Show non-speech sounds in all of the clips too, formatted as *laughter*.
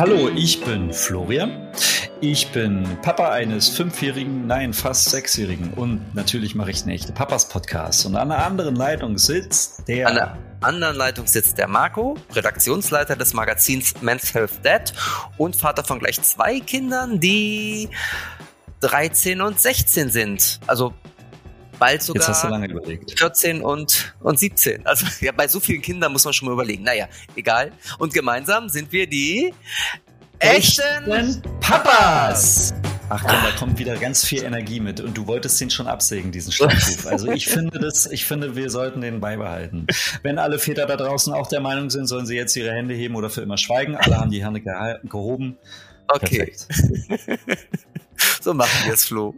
Hallo, ich bin Florian. Ich bin Papa eines fünfjährigen, nein, fast sechsjährigen und natürlich mache ich eine echte Papas-Podcast. Und an der anderen Leitung sitzt der. An der anderen Leitung sitzt der Marco, Redaktionsleiter des Magazins Men's Health Dad und Vater von gleich zwei Kindern, die 13 und 16 sind. Also bald sogar Jetzt hast du lange überlegt. 14 und, und 17. Also *laughs* ja, bei so vielen Kindern muss man schon mal überlegen. Naja, egal. Und gemeinsam sind wir die echten Papas. Ach komm, da kommt wieder ganz viel Energie mit und du wolltest den schon absägen, diesen Schlachtruf. Also ich finde das, ich finde, wir sollten den beibehalten. Wenn alle Väter da draußen auch der Meinung sind, sollen sie jetzt ihre Hände heben oder für immer schweigen. Alle haben die Hände gehoben. Okay. *laughs* so machen wir es, Flo.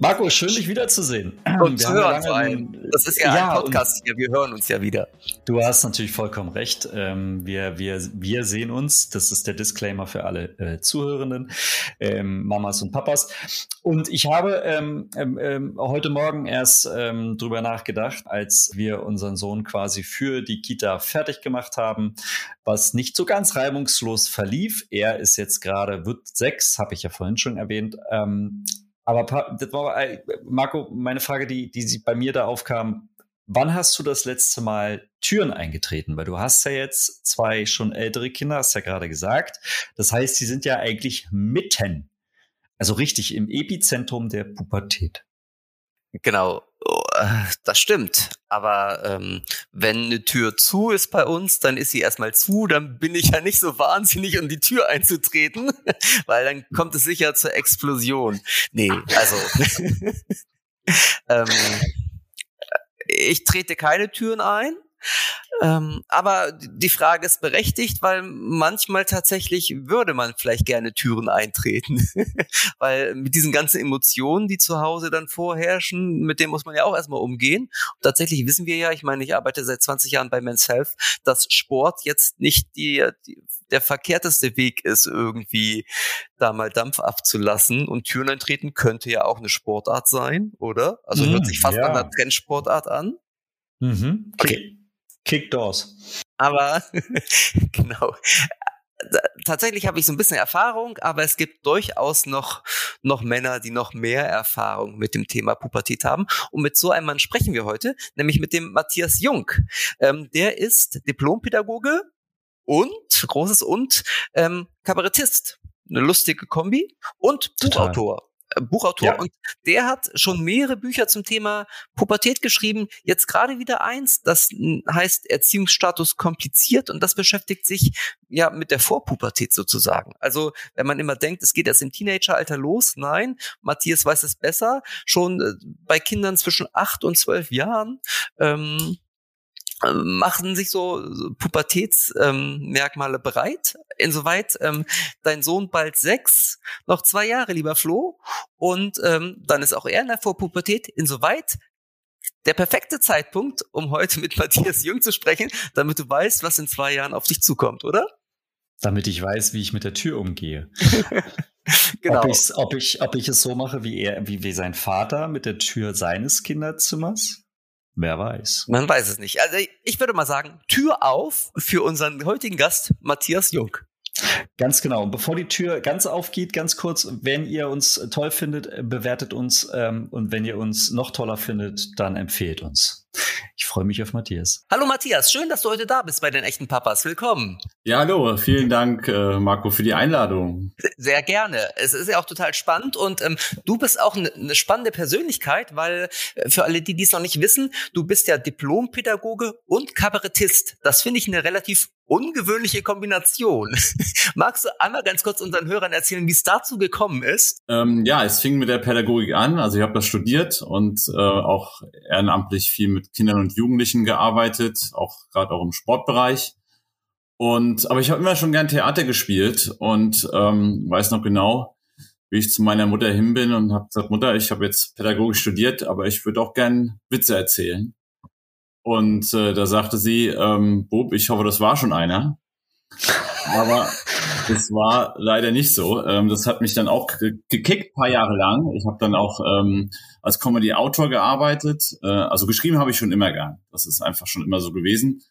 Marco, schön dich wiederzusehen. *clears throat* Und zu hören vor allem. Das ist ja, ja ein Podcast hier, wir hören uns ja wieder. Du hast natürlich vollkommen recht. Ähm, wir, wir, wir sehen uns, das ist der Disclaimer für alle äh, Zuhörenden, ähm, Mamas und Papas. Und ich habe ähm, heute Morgen erst drüber nachgedacht, als wir unseren Sohn quasi für die Kita fertig gemacht haben, was nicht so ganz reibungslos verlief. Er ist jetzt gerade, wird sechs, habe ich ja vorhin schon erwähnt. Aber das war, äh, Marco, meine Frage, die, die bei mir da aufkam, wann hast du das letzte Mal Türen eingetreten? Weil du hast ja jetzt zwei schon ältere Kinder, hast ja gerade gesagt. Das heißt, sie sind ja eigentlich mitten, also richtig im Epizentrum der Pubertät. Genau, oh, das stimmt. Aber ähm, wenn eine Tür zu ist bei uns, dann ist sie erstmal zu, dann bin ich ja nicht so wahnsinnig, um die Tür einzutreten, *laughs* weil dann kommt es sicher zur Explosion. Nee, also *laughs* ähm, ich trete keine Türen ein. Ähm, aber die Frage ist berechtigt, weil manchmal tatsächlich würde man vielleicht gerne Türen eintreten. *laughs* weil mit diesen ganzen Emotionen, die zu Hause dann vorherrschen, mit denen muss man ja auch erstmal umgehen. Und tatsächlich wissen wir ja, ich meine, ich arbeite seit 20 Jahren bei Men's Health, dass Sport jetzt nicht die, die der verkehrteste Weg ist, irgendwie da mal Dampf abzulassen. Und Türen eintreten könnte ja auch eine Sportart sein, oder? Also hört mm, sich fast ja. an einer Trendsportart an. Mhm. Okay. Kickdoors. Aber *laughs* genau. Tatsächlich habe ich so ein bisschen Erfahrung, aber es gibt durchaus noch, noch Männer, die noch mehr Erfahrung mit dem Thema Pubertät haben. Und mit so einem Mann sprechen wir heute, nämlich mit dem Matthias Jung. Ähm, der ist Diplompädagoge und, großes und, ähm, Kabarettist. Eine lustige Kombi und. Buchautor. Buchautor ja. und der hat schon mehrere Bücher zum Thema Pubertät geschrieben. Jetzt gerade wieder eins, das heißt Erziehungsstatus kompliziert und das beschäftigt sich ja mit der Vorpubertät sozusagen. Also wenn man immer denkt, es geht erst im Teenageralter los, nein, Matthias weiß es besser. Schon äh, bei Kindern zwischen acht und zwölf Jahren ähm, machen sich so Pubertätsmerkmale ähm, bereit. Insoweit ähm, dein Sohn bald sechs, noch zwei Jahre, lieber Flo. Und ähm, dann ist auch er in der Vorpubertät. Insoweit der perfekte Zeitpunkt, um heute mit Matthias Jung zu sprechen, damit du weißt, was in zwei Jahren auf dich zukommt, oder? Damit ich weiß, wie ich mit der Tür umgehe. *laughs* genau. Ob, ob, ich, ob ich es so mache wie er, wie, wie sein Vater mit der Tür seines Kinderzimers? Wer weiß. Man weiß es nicht. Also ich würde mal sagen, Tür auf für unseren heutigen Gast Matthias Jung. Ganz genau. Und bevor die Tür ganz aufgeht, ganz kurz, wenn ihr uns toll findet, bewertet uns ähm, und wenn ihr uns noch toller findet, dann empfehlt uns. Ich freue mich auf Matthias. Hallo Matthias, schön, dass du heute da bist bei den echten Papas. Willkommen. Ja, hallo, vielen Dank, äh, Marco, für die Einladung. Sehr gerne. Es ist ja auch total spannend und ähm, du bist auch eine ne spannende Persönlichkeit, weil äh, für alle, die dies noch nicht wissen, du bist ja Diplompädagoge und Kabarettist. Das finde ich eine relativ ungewöhnliche Kombination. *laughs* Magst du einmal ganz kurz unseren Hörern erzählen, wie es dazu gekommen ist? Ähm, ja, es fing mit der Pädagogik an. Also ich habe das studiert und äh, auch ehrenamtlich viel mit Kindern und Jugendlichen gearbeitet, auch gerade auch im Sportbereich. Und aber ich habe immer schon gern Theater gespielt und ähm, weiß noch genau, wie ich zu meiner Mutter hin bin und habe gesagt, Mutter, ich habe jetzt Pädagogik studiert, aber ich würde auch gern Witze erzählen. Und äh, da sagte sie, ähm, Bob, ich hoffe, das war schon einer. Aber *laughs* das war leider nicht so. Ähm, das hat mich dann auch gekickt, paar Jahre lang. Ich habe dann auch ähm, als Comedy-Autor gearbeitet. Äh, also geschrieben habe ich schon immer gern. Das ist einfach schon immer so gewesen.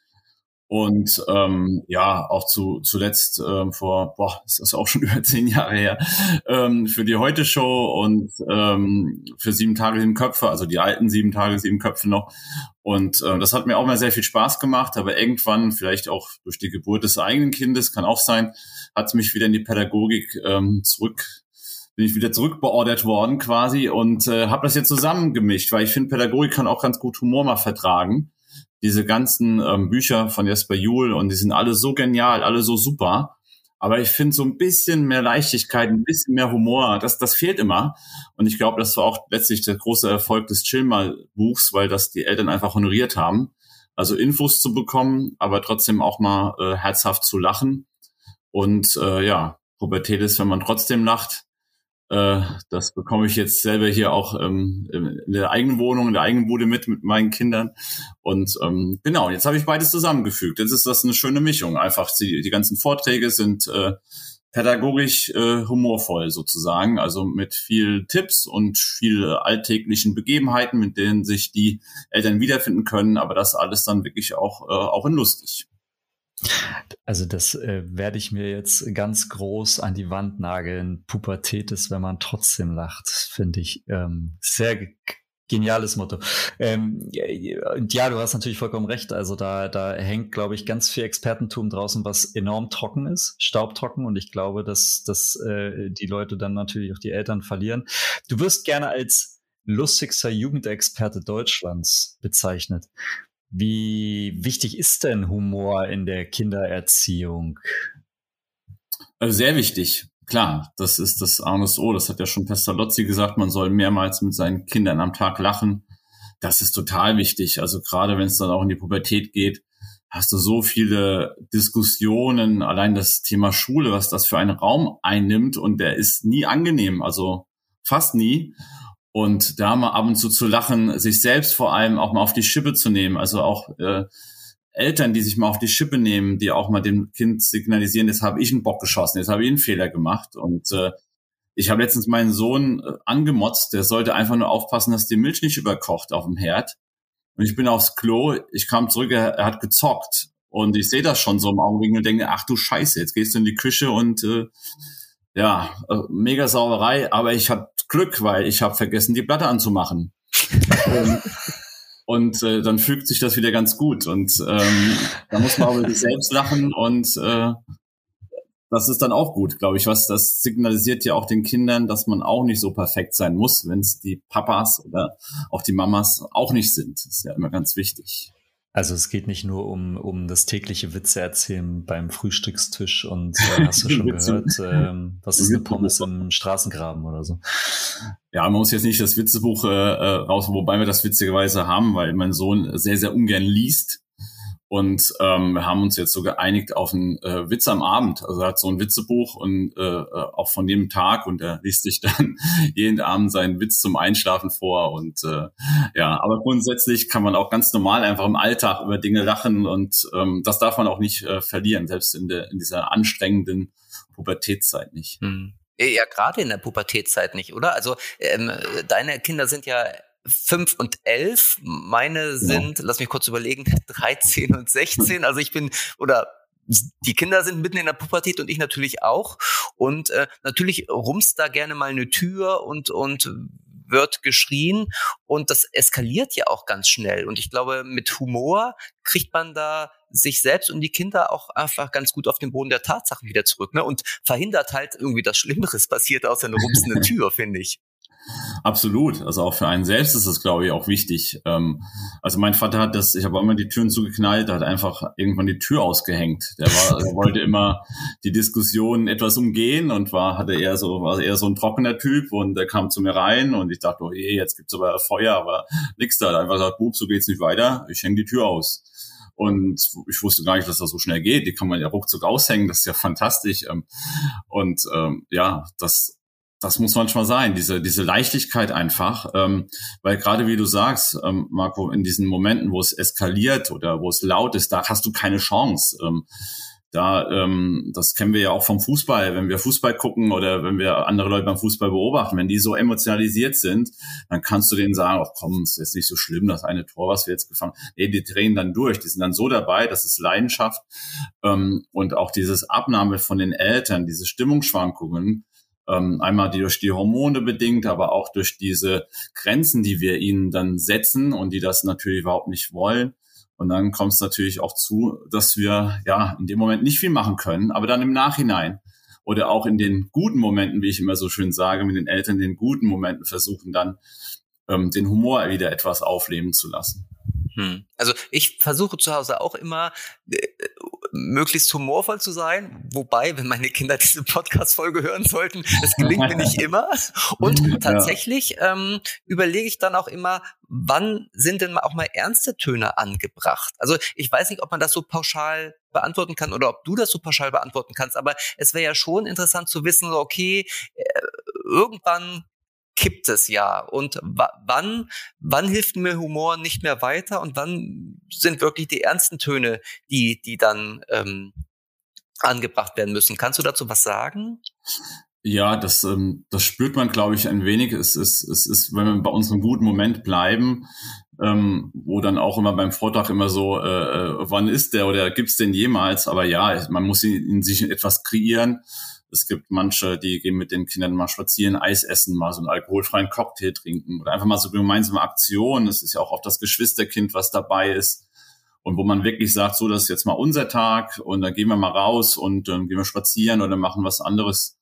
Und ähm, ja, auch zu, zuletzt ähm, vor, boah, ist das auch *laughs* schon über zehn Jahre her, ähm, für die Heute-Show und ähm, für sieben Tage sieben Köpfe, also die alten sieben Tage sieben Köpfe noch. Und äh, das hat mir auch mal sehr viel Spaß gemacht, aber irgendwann, vielleicht auch durch die Geburt des eigenen Kindes, kann auch sein, hat mich wieder in die Pädagogik ähm, zurück bin ich wieder zurückbeordert worden quasi und äh, habe das jetzt zusammengemischt, weil ich finde, Pädagogik kann auch ganz gut Humor mal vertragen diese ganzen ähm, Bücher von Jesper Juhl und die sind alle so genial, alle so super. Aber ich finde so ein bisschen mehr Leichtigkeit, ein bisschen mehr Humor, das, das fehlt immer. Und ich glaube, das war auch letztlich der große Erfolg des Chill-Mal-Buchs, weil das die Eltern einfach honoriert haben. Also Infos zu bekommen, aber trotzdem auch mal äh, herzhaft zu lachen. Und äh, ja, Pubertät ist, wenn man trotzdem lacht. Äh, das bekomme ich jetzt selber hier auch ähm, in der eigenen Wohnung, in der eigenen Bude mit, mit meinen Kindern. Und ähm, genau, jetzt habe ich beides zusammengefügt. Jetzt ist das eine schöne Mischung. Einfach die, die ganzen Vorträge sind äh, pädagogisch äh, humorvoll sozusagen, also mit viel Tipps und viel alltäglichen Begebenheiten, mit denen sich die Eltern wiederfinden können, aber das alles dann wirklich auch, äh, auch in lustig. Also das äh, werde ich mir jetzt ganz groß an die Wand nageln. Pubertät ist, wenn man trotzdem lacht, finde ich ähm, sehr geniales Motto. Ähm, ja, du hast natürlich vollkommen recht. Also da, da hängt, glaube ich, ganz viel Expertentum draußen, was enorm trocken ist, staubtrocken. Und ich glaube, dass, dass äh, die Leute dann natürlich auch die Eltern verlieren. Du wirst gerne als lustigster Jugendexperte Deutschlands bezeichnet. Wie wichtig ist denn Humor in der Kindererziehung? Also sehr wichtig. Klar, das ist das A und O. Das hat ja schon Pestalozzi gesagt, man soll mehrmals mit seinen Kindern am Tag lachen. Das ist total wichtig. Also gerade wenn es dann auch in die Pubertät geht, hast du so viele Diskussionen, allein das Thema Schule, was das für einen Raum einnimmt und der ist nie angenehm, also fast nie. Und da mal ab und zu zu lachen, sich selbst vor allem auch mal auf die Schippe zu nehmen, also auch äh, Eltern, die sich mal auf die Schippe nehmen, die auch mal dem Kind signalisieren, jetzt habe ich einen Bock geschossen, jetzt habe ich einen Fehler gemacht. Und äh, ich habe letztens meinen Sohn äh, angemotzt, der sollte einfach nur aufpassen, dass die Milch nicht überkocht auf dem Herd. Und ich bin aufs Klo, ich kam zurück, er, er hat gezockt. Und ich sehe das schon so im Augenblick und denke, ach du Scheiße, jetzt gehst du in die Küche und äh, ja, äh, mega Sauerei, aber ich hatte Glück, weil ich habe vergessen, die Platte anzumachen. und, *laughs* und äh, dann fügt sich das wieder ganz gut. Und ähm, da muss man sich selbst lachen und äh, das ist dann auch gut, glaube ich. Was das signalisiert ja auch den Kindern, dass man auch nicht so perfekt sein muss, wenn es die Papas oder auch die Mamas auch nicht sind. Das ist ja immer ganz wichtig. Also es geht nicht nur um, um das tägliche Witze erzählen beim Frühstückstisch und äh, *laughs* hast du schon gehört, ähm, was ist eine Pommes im Straßengraben oder so. Ja, man muss jetzt nicht das Witzebuch äh, äh, raus, wobei wir das witzigerweise haben, weil mein Sohn sehr, sehr ungern liest. Und ähm, wir haben uns jetzt so geeinigt auf einen äh, Witz am Abend. Also er hat so ein Witzebuch und äh, äh auch von dem Tag und er liest sich *laughs* dann jeden Abend seinen Witz zum Einschlafen vor. Und äh, ja, aber grundsätzlich kann man auch ganz normal einfach im Alltag über Dinge lachen und ähm, das darf man auch nicht äh, verlieren, selbst in, der, in dieser anstrengenden Pubertätszeit nicht. Hm. Ja, gerade in der Pubertätszeit nicht, oder? Also ähm, deine Kinder sind ja fünf und elf. Meine sind, ja. lass mich kurz überlegen, *laughs* 13 und 16. Also ich bin, oder die Kinder sind mitten in der Pubertät und ich natürlich auch. Und äh, natürlich rumst da gerne mal eine Tür und, und wird geschrien und das eskaliert ja auch ganz schnell. Und ich glaube, mit Humor kriegt man da sich selbst und die Kinder auch einfach ganz gut auf den Boden der Tatsachen wieder zurück ne? und verhindert halt irgendwie, dass Schlimmeres passiert außer eine rumsende *laughs* Tür, finde ich. Absolut. Also auch für einen selbst ist das, glaube ich, auch wichtig. Ähm, also mein Vater hat das, ich habe immer die Türen zugeknallt, hat einfach irgendwann die Tür ausgehängt. Der, war, der *laughs* wollte immer die Diskussion etwas umgehen und war, hatte eher so, war eher so ein trockener Typ und der kam zu mir rein und ich dachte, oh je, jetzt gibt's aber Feuer, aber nix da. Hat einfach gesagt, Bub, so geht's nicht weiter, ich hänge die Tür aus. Und ich wusste gar nicht, dass das so schnell geht. Die kann man ja ruckzuck aushängen, das ist ja fantastisch. Ähm, und ähm, ja, das das muss manchmal sein, diese, diese Leichtigkeit einfach, ähm, weil gerade wie du sagst, ähm, Marco, in diesen Momenten, wo es eskaliert oder wo es laut ist, da hast du keine Chance. Ähm, da, ähm, das kennen wir ja auch vom Fußball, wenn wir Fußball gucken oder wenn wir andere Leute beim Fußball beobachten, wenn die so emotionalisiert sind, dann kannst du denen sagen, ach komm, es ist nicht so schlimm, das eine Tor, was wir jetzt gefangen haben. Nee, die drehen dann durch, die sind dann so dabei, das ist Leidenschaft ähm, und auch dieses Abnahme von den Eltern, diese Stimmungsschwankungen, ähm, einmal die durch die Hormone bedingt, aber auch durch diese Grenzen, die wir ihnen dann setzen und die das natürlich überhaupt nicht wollen und dann kommt es natürlich auch zu, dass wir ja in dem Moment nicht viel machen können, aber dann im Nachhinein oder auch in den guten Momenten, wie ich immer so schön sage, mit den Eltern, den guten Momenten versuchen dann ähm, den Humor wieder etwas aufleben zu lassen. Hm. Also ich versuche zu Hause auch immer äh, möglichst humorvoll zu sein, wobei, wenn meine Kinder diese Podcast-Folge hören sollten, es gelingt mir nicht immer. Und *laughs* tatsächlich ähm, überlege ich dann auch immer, wann sind denn auch mal ernste Töne angebracht? Also ich weiß nicht, ob man das so pauschal beantworten kann oder ob du das so pauschal beantworten kannst, aber es wäre ja schon interessant zu wissen, okay, äh, irgendwann kippt es ja und wann wann hilft mir Humor nicht mehr weiter und wann sind wirklich die ernsten Töne, die die dann ähm, angebracht werden müssen? Kannst du dazu was sagen? Ja, das, ähm, das spürt man, glaube ich, ein wenig. Es ist, es ist, wenn wir bei unserem guten Moment bleiben, ähm, wo dann auch immer beim Vortrag immer so, äh, äh wann ist der oder gibt's den jemals? Aber ja, man muss in, in sich etwas kreieren es gibt manche, die gehen mit den Kindern mal spazieren, Eis essen, mal so einen alkoholfreien Cocktail trinken oder einfach mal so gemeinsame Aktionen. Es ist ja auch oft das Geschwisterkind, was dabei ist. Und wo man wirklich sagt, so, das ist jetzt mal unser Tag und dann gehen wir mal raus und dann gehen wir spazieren oder machen was anderes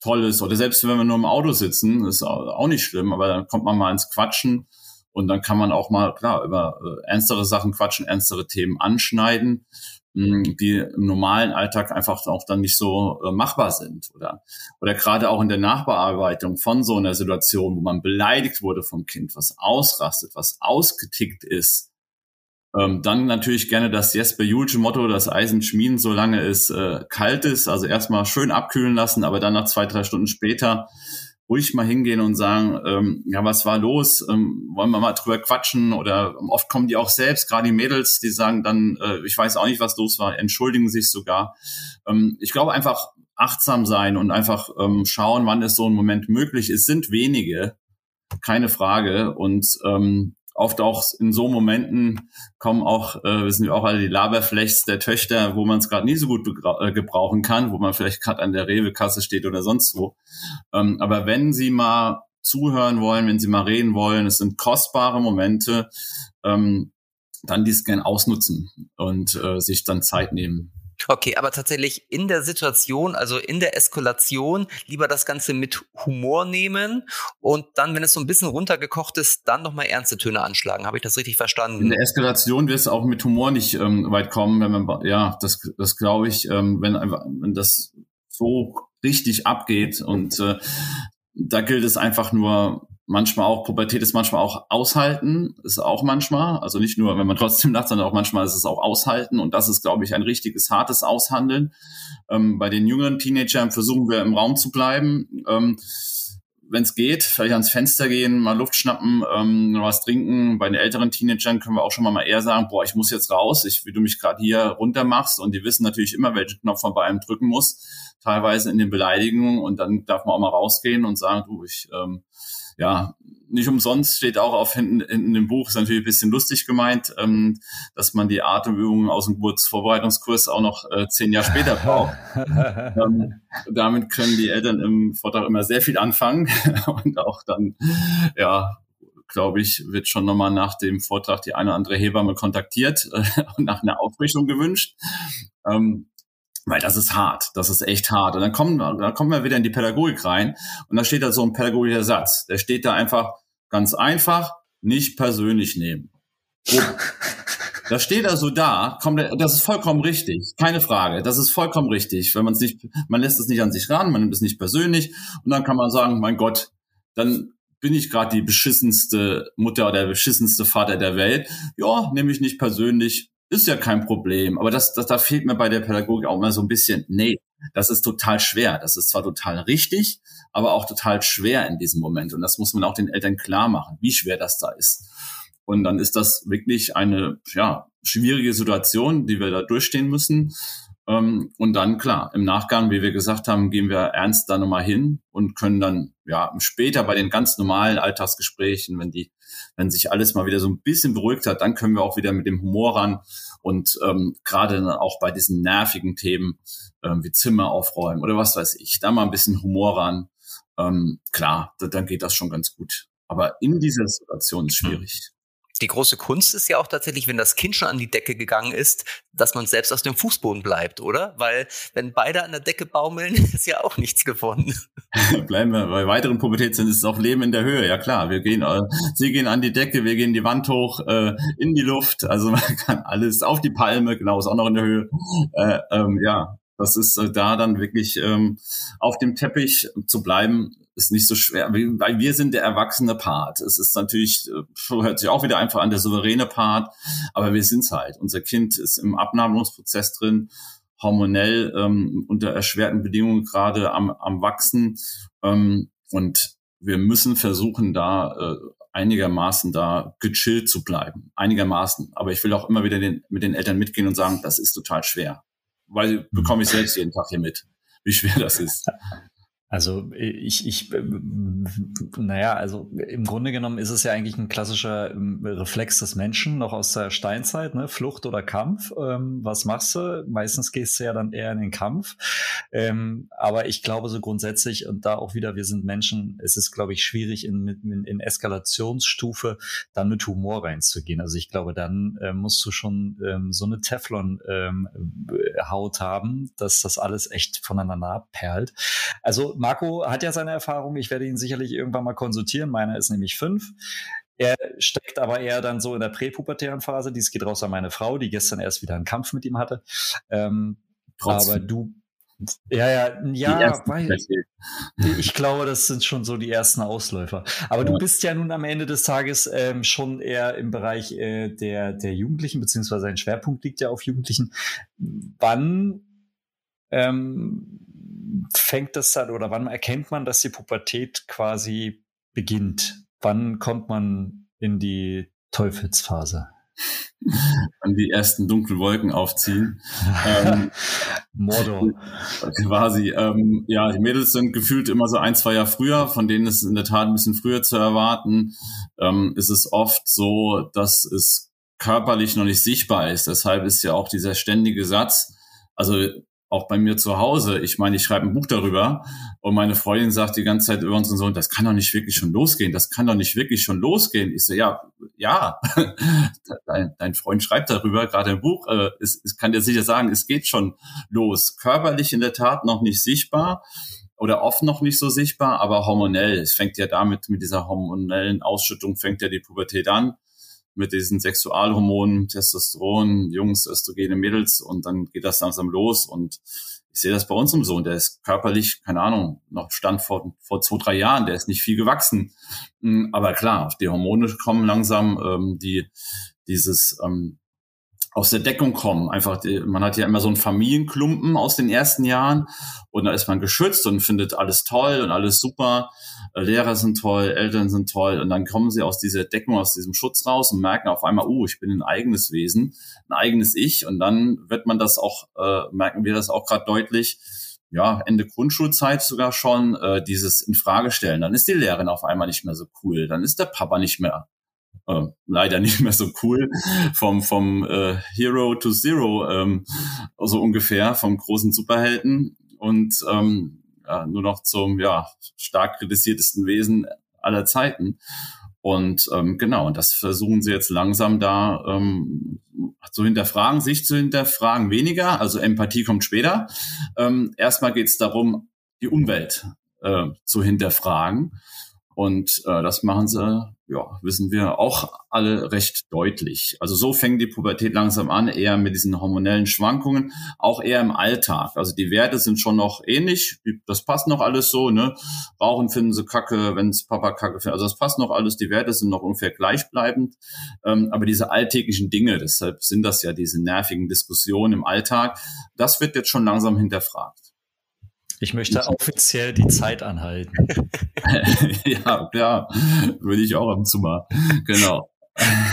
Tolles. Oder selbst wenn wir nur im Auto sitzen, ist auch nicht schlimm, aber dann kommt man mal ins Quatschen und dann kann man auch mal, klar, über äh, ernstere Sachen quatschen, ernstere Themen anschneiden die im normalen Alltag einfach auch dann nicht so äh, machbar sind oder? Oder gerade auch in der Nachbearbeitung von so einer Situation, wo man beleidigt wurde vom Kind, was ausrastet, was ausgetickt ist, ähm, dann natürlich gerne das Jesper Julche Motto, das Eisen schmieden, solange es äh, kalt ist, also erstmal schön abkühlen lassen, aber dann nach zwei drei Stunden später ruhig mal hingehen und sagen, ähm, ja, was war los? Ähm, wollen wir mal drüber quatschen? Oder oft kommen die auch selbst, gerade die Mädels, die sagen dann, äh, ich weiß auch nicht, was los war, entschuldigen sich sogar. Ähm, ich glaube einfach achtsam sein und einfach ähm, schauen, wann ist so ein Moment möglich Es sind wenige, keine Frage. Und ähm, oft auch in so Momenten kommen auch, äh, wissen wir auch alle, die Laberflechs der Töchter, wo man es gerade nie so gut äh, gebrauchen kann, wo man vielleicht gerade an der Rewe-Kasse steht oder sonst wo. Ähm, aber wenn Sie mal zuhören wollen, wenn Sie mal reden wollen, es sind kostbare Momente, ähm, dann dies gern ausnutzen und äh, sich dann Zeit nehmen. Okay, aber tatsächlich in der Situation, also in der Eskalation, lieber das Ganze mit Humor nehmen und dann, wenn es so ein bisschen runtergekocht ist, dann nochmal ernste Töne anschlagen. Habe ich das richtig verstanden? In der Eskalation wird es auch mit Humor nicht ähm, weit kommen, wenn man, ja, das, das glaube ich, ähm, wenn, wenn das so richtig abgeht und äh, da gilt es einfach nur manchmal auch, Pubertät ist manchmal auch aushalten, ist auch manchmal, also nicht nur, wenn man *laughs* trotzdem lacht, sondern auch manchmal ist es auch aushalten und das ist, glaube ich, ein richtiges, hartes Aushandeln. Ähm, bei den jüngeren Teenagern versuchen wir im Raum zu bleiben. Ähm, wenn es geht, vielleicht ans Fenster gehen, mal Luft schnappen, ähm, was trinken. Bei den älteren Teenagern können wir auch schon mal eher sagen, boah, ich muss jetzt raus, ich, wie du mich gerade hier runter machst. Und die wissen natürlich immer, welchen Knopf man bei einem drücken muss, teilweise in den Beleidigungen. Und dann darf man auch mal rausgehen und sagen, du, ich ähm, ja, nicht umsonst steht auch auf hinten, in dem Buch, ist natürlich ein bisschen lustig gemeint, ähm, dass man die Atemübungen aus dem Geburtsvorbereitungskurs auch noch äh, zehn Jahre später *laughs* braucht. ähm, damit können die Eltern im Vortrag immer sehr viel anfangen *laughs* und auch dann, ja, glaube ich, wird schon nochmal nach dem Vortrag die eine oder andere Hebamme kontaktiert äh, *laughs* und nach einer Aufrichtung gewünscht. Ähm, weil das ist hart, das ist echt hart. Und dann kommen, dann kommen wir wieder in die Pädagogik rein und da steht da so ein pädagogischer Satz. Der steht da einfach ganz einfach, nicht persönlich nehmen. Oh. *laughs* Das steht also da, kommt, das ist vollkommen richtig, keine Frage, das ist vollkommen richtig. Wenn man es nicht, man lässt es nicht an sich ran, man nimmt es nicht persönlich und dann kann man sagen, mein Gott, dann bin ich gerade die beschissenste Mutter oder der beschissenste Vater der Welt. Ja, nehme ich nicht persönlich, ist ja kein Problem. Aber das, das, da fehlt mir bei der Pädagogik auch immer so ein bisschen, nee, das ist total schwer. Das ist zwar total richtig, aber auch total schwer in diesem Moment. Und das muss man auch den Eltern klar machen, wie schwer das da ist. Und dann ist das wirklich eine, ja, schwierige Situation, die wir da durchstehen müssen. Ähm, und dann, klar, im Nachgang, wie wir gesagt haben, gehen wir ernst da nochmal hin und können dann, ja, später bei den ganz normalen Alltagsgesprächen, wenn die, wenn sich alles mal wieder so ein bisschen beruhigt hat, dann können wir auch wieder mit dem Humor ran und ähm, gerade dann auch bei diesen nervigen Themen ähm, wie Zimmer aufräumen oder was weiß ich, da mal ein bisschen Humor ran. Ähm, klar, dann geht das schon ganz gut. Aber in dieser Situation ist schwierig die große Kunst ist ja auch tatsächlich, wenn das Kind schon an die Decke gegangen ist, dass man selbst aus dem Fußboden bleibt, oder? Weil wenn beide an der Decke baumeln, *laughs* ist ja auch nichts gewonnen. *laughs* Bleiben wir bei weiteren Pubertät sind es auch Leben in der Höhe. Ja klar, wir gehen, äh, sie gehen an die Decke, wir gehen die Wand hoch, äh, in die Luft. Also *laughs* man kann alles auf die Palme, genau, ist auch noch in der Höhe. Äh, ähm, ja, das ist äh, da dann wirklich ähm, auf dem Teppich zu bleiben, ist nicht so schwer, weil wir sind der erwachsene Part. Es ist natürlich, äh, hört sich auch wieder einfach an, der souveräne Part, aber wir sind's halt. Unser Kind ist im Abnabelungsprozess drin, hormonell ähm, unter erschwerten Bedingungen gerade am, am Wachsen. Ähm, und wir müssen versuchen, da äh, einigermaßen da gechillt zu bleiben. Einigermaßen. Aber ich will auch immer wieder den, mit den Eltern mitgehen und sagen, das ist total schwer. Weil bekomme ich selbst jeden Tag hier mit, wie schwer das ist. Also ich, ich, äh, naja, also im Grunde genommen ist es ja eigentlich ein klassischer ähm, Reflex des Menschen, noch aus der Steinzeit, ne? Flucht oder Kampf. Ähm, was machst du? Meistens gehst du ja dann eher in den Kampf. Ähm, aber ich glaube so grundsätzlich, und da auch wieder, wir sind Menschen, es ist, glaube ich, schwierig in, in, in Eskalationsstufe dann mit Humor reinzugehen. Also ich glaube, dann äh, musst du schon ähm, so eine Teflon-Haut ähm, haben, dass das alles echt voneinander abperlt. Also Marco hat ja seine Erfahrung. Ich werde ihn sicherlich irgendwann mal konsultieren. Meiner ist nämlich fünf. Er steckt aber eher dann so in der präpubertären Phase. Dies geht raus an meine Frau, die gestern erst wieder einen Kampf mit ihm hatte. Ähm, aber du, ja, ja, ja, weil, ich glaube, das sind schon so die ersten Ausläufer. Aber ja. du bist ja nun am Ende des Tages ähm, schon eher im Bereich äh, der, der Jugendlichen, beziehungsweise ein Schwerpunkt liegt ja auf Jugendlichen. Wann ähm, fängt das dann oder wann erkennt man, dass die Pubertät quasi beginnt? Wann kommt man in die Teufelsphase? Wenn die ersten dunklen Wolken aufziehen. ähm, *laughs* Mordor. Quasi. Ähm, ja, die Mädels sind gefühlt immer so ein, zwei Jahre früher, von denen ist in der Tat ein bisschen früher zu erwarten. Ähm, ist es oft so, dass es körperlich noch nicht sichtbar ist. Deshalb ist ja auch dieser ständige Satz, also auch bei mir zu Hause. Ich meine, ich schreibe ein Buch darüber und meine Freundin sagt die ganze Zeit über unseren Sohn, das kann doch nicht wirklich schon losgehen, das kann doch nicht wirklich schon losgehen. Ich so, ja, ja, *laughs* dein, dein Freund schreibt darüber, gerade im Buch, äh, es, es kann dir sicher sagen, es geht schon los. Körperlich in der Tat noch nicht sichtbar oder oft noch nicht so sichtbar, aber hormonell. Es fängt ja damit, mit dieser hormonellen Ausschüttung fängt ja die Pubertät an mit diesen Sexualhormonen, Testosteron, Jungs, Östrogene, Mädels und dann geht das langsam los und ich sehe das bei uns im Sohn, der ist körperlich, keine Ahnung, noch stand vor, vor zwei, drei Jahren, der ist nicht viel gewachsen. Hm, aber klar, die Hormone kommen langsam, ähm, die, dieses ähm, aus der Deckung kommen. Einfach, man hat ja immer so einen Familienklumpen aus den ersten Jahren und da ist man geschützt und findet alles toll und alles super. Äh, Lehrer sind toll, Eltern sind toll und dann kommen sie aus dieser Deckung, aus diesem Schutz raus und merken auf einmal, oh, ich bin ein eigenes Wesen, ein eigenes Ich und dann wird man das auch, äh, merken wir das auch gerade deutlich, ja, Ende Grundschulzeit sogar schon, äh, dieses in Frage stellen. Dann ist die Lehrerin auf einmal nicht mehr so cool, dann ist der Papa nicht mehr äh, leider *laughs* nicht mehr so cool, vom, vom äh, Hero to Zero, ähm, so ungefähr, vom großen Superhelden und ähm, ja, nur noch zum ja, stark kritisiertesten Wesen aller Zeiten. Und ähm, genau, und das versuchen sie jetzt langsam da ähm, zu hinterfragen, sich zu hinterfragen weniger. Also Empathie kommt später. Ähm, erstmal geht es darum, die Umwelt äh, zu hinterfragen. Und äh, das machen sie, ja, wissen wir auch alle recht deutlich. Also so fängt die Pubertät langsam an, eher mit diesen hormonellen Schwankungen, auch eher im Alltag. Also die Werte sind schon noch ähnlich, das passt noch alles so, ne? Rauchen finden sie kacke, wenn es Papa kacke findet. Also das passt noch alles, die Werte sind noch ungefähr gleichbleibend. Ähm, aber diese alltäglichen Dinge, deshalb sind das ja diese nervigen Diskussionen im Alltag, das wird jetzt schon langsam hinterfragt. Ich möchte offiziell die Zeit anhalten. *laughs* ja, ja, würde ich auch am zu mal. Genau.